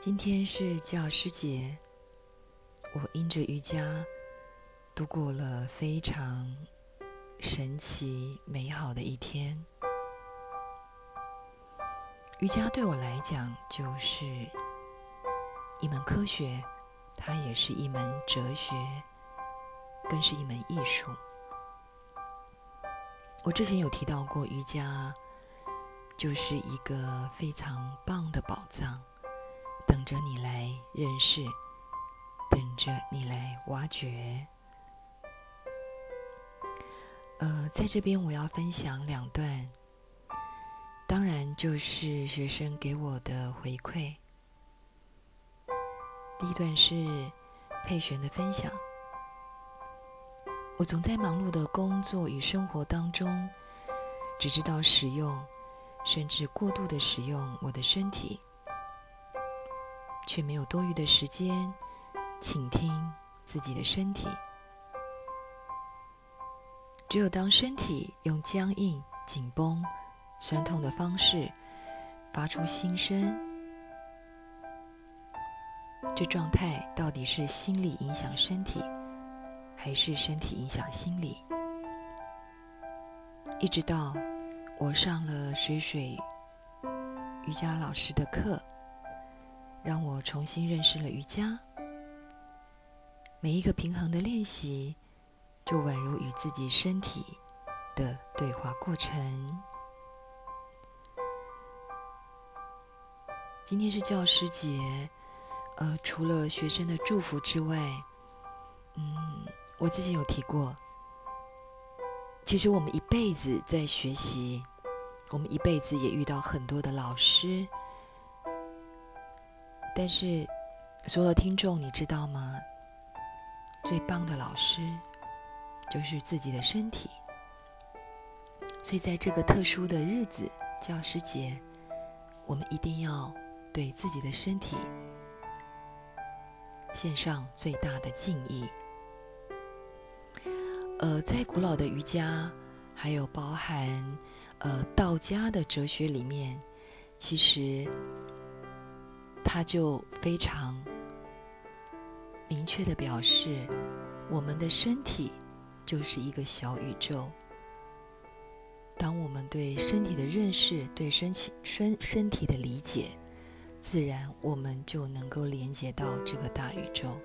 今天是教师节，我因着瑜伽度过了非常神奇美好的一天。瑜伽对我来讲就是一门科学，它也是一门哲学，更是一门艺术。我之前有提到过，瑜伽就是一个非常棒的宝藏。等着你来认识，等着你来挖掘。呃，在这边我要分享两段，当然就是学生给我的回馈。第一段是佩璇的分享。我总在忙碌的工作与生活当中，只知道使用，甚至过度的使用我的身体。却没有多余的时间倾听自己的身体。只有当身体用僵硬、紧绷、酸痛的方式发出心声，这状态到底是心理影响身体，还是身体影响心理？一直到我上了水水瑜伽老师的课。让我重新认识了瑜伽。每一个平衡的练习，就宛如与自己身体的对话过程。今天是教师节，呃，除了学生的祝福之外，嗯，我之前有提过，其实我们一辈子在学习，我们一辈子也遇到很多的老师。但是，所有的听众，你知道吗？最棒的老师就是自己的身体。所以，在这个特殊的日子——教师节，我们一定要对自己的身体献上最大的敬意。呃，在古老的瑜伽，还有包含呃道家的哲学里面，其实。他就非常明确的表示，我们的身体就是一个小宇宙。当我们对身体的认识、对身体身身体的理解，自然我们就能够连接到这个大宇宙。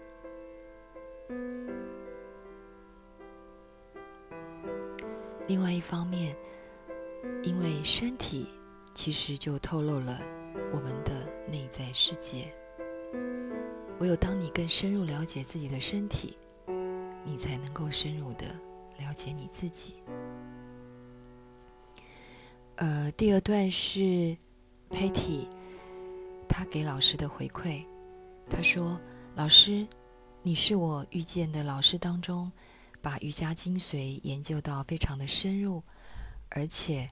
另外一方面，因为身体其实就透露了。我们的内在世界，唯有当你更深入了解自己的身体，你才能够深入的了解你自己。呃，第二段是 Patty，他给老师的回馈，他说：“老师，你是我遇见的老师当中，把瑜伽精髓研究到非常的深入，而且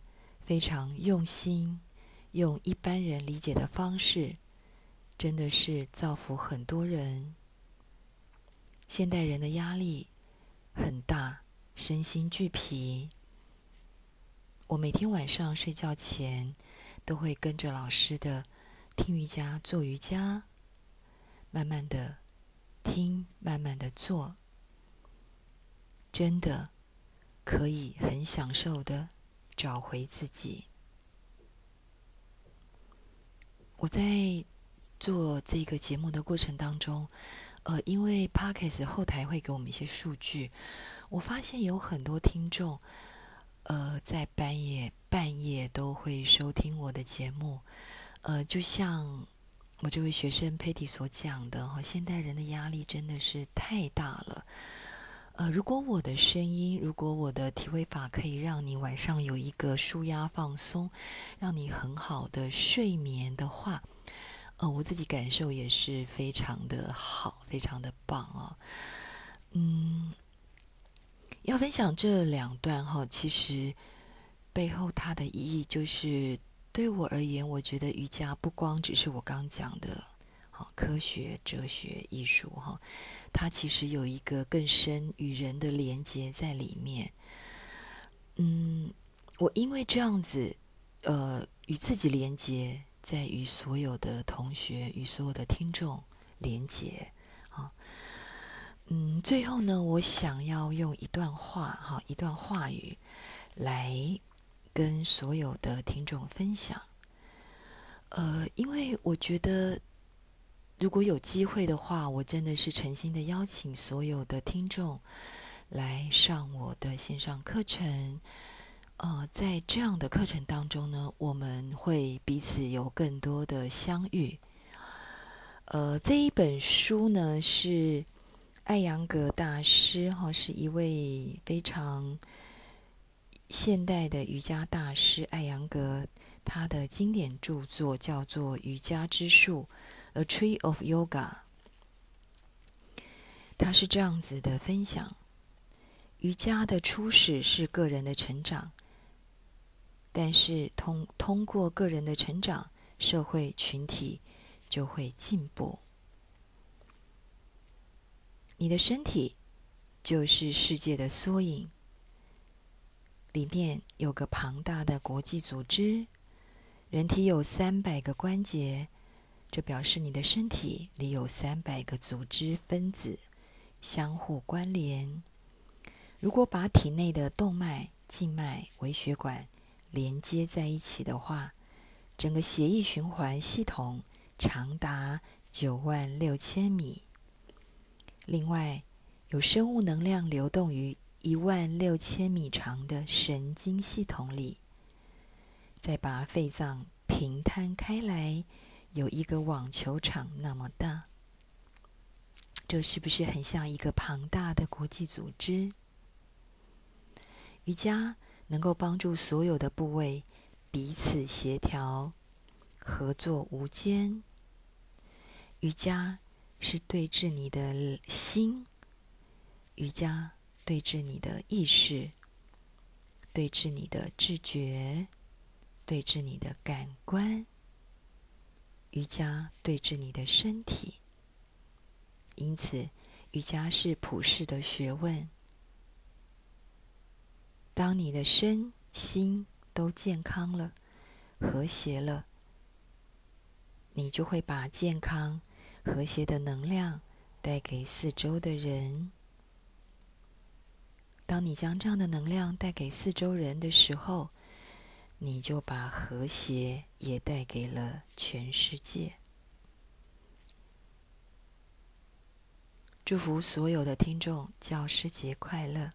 非常用心。”用一般人理解的方式，真的是造福很多人。现代人的压力很大，身心俱疲。我每天晚上睡觉前，都会跟着老师的听瑜伽、做瑜伽，慢慢的听，慢慢的做，真的可以很享受的找回自己。我在做这个节目的过程当中，呃，因为 Parkes 后台会给我们一些数据，我发现有很多听众，呃，在半夜半夜都会收听我的节目，呃，就像我这位学生 Patty 所讲的哈，现代人的压力真的是太大了。呃，如果我的声音，如果我的体位法可以让你晚上有一个舒压放松，让你很好的睡眠的话，呃，我自己感受也是非常的好，非常的棒啊。嗯，要分享这两段哈，其实背后它的意义就是，对我而言，我觉得瑜伽不光只是我刚讲的，科学、哲学、艺术哈。它其实有一个更深与人的连接在里面。嗯，我因为这样子，呃，与自己连接，在与所有的同学、与所有的听众连接啊。嗯，最后呢，我想要用一段话，哈，一段话语来跟所有的听众分享。呃，因为我觉得，如果有机会的话，我真的是诚心的邀请所有的听众来上我的线上课程。呃，在这样的课程当中呢，我们会彼此有更多的相遇。呃，这一本书呢是艾扬格大师，哈，是一位非常现代的瑜伽大师，艾扬格。他的经典著作叫做《瑜伽之术》（A Tree of Yoga）。他是这样子的分享：瑜伽的初始是个人的成长，但是通通过个人的成长，社会群体就会进步。你的身体就是世界的缩影，里面有个庞大的国际组织。人体有三百个关节，这表示你的身体里有三百个组织分子相互关联。如果把体内的动脉、静脉、微血管连接在一起的话，整个血液循环系统长达九万六千米。另外，有生物能量流动于一万六千米长的神经系统里。再把肺脏平摊开来，有一个网球场那么大。这是不是很像一个庞大的国际组织？瑜伽能够帮助所有的部位彼此协调、合作无间。瑜伽是对治你的心，瑜伽对治你的意识，对治你的知觉。对治你的感官，瑜伽对治你的身体。因此，瑜伽是普世的学问。当你的身心都健康了、和谐了，你就会把健康、和谐的能量带给四周的人。当你将这样的能量带给四周人的时候，你就把和谐也带给了全世界。祝福所有的听众，教师节快乐！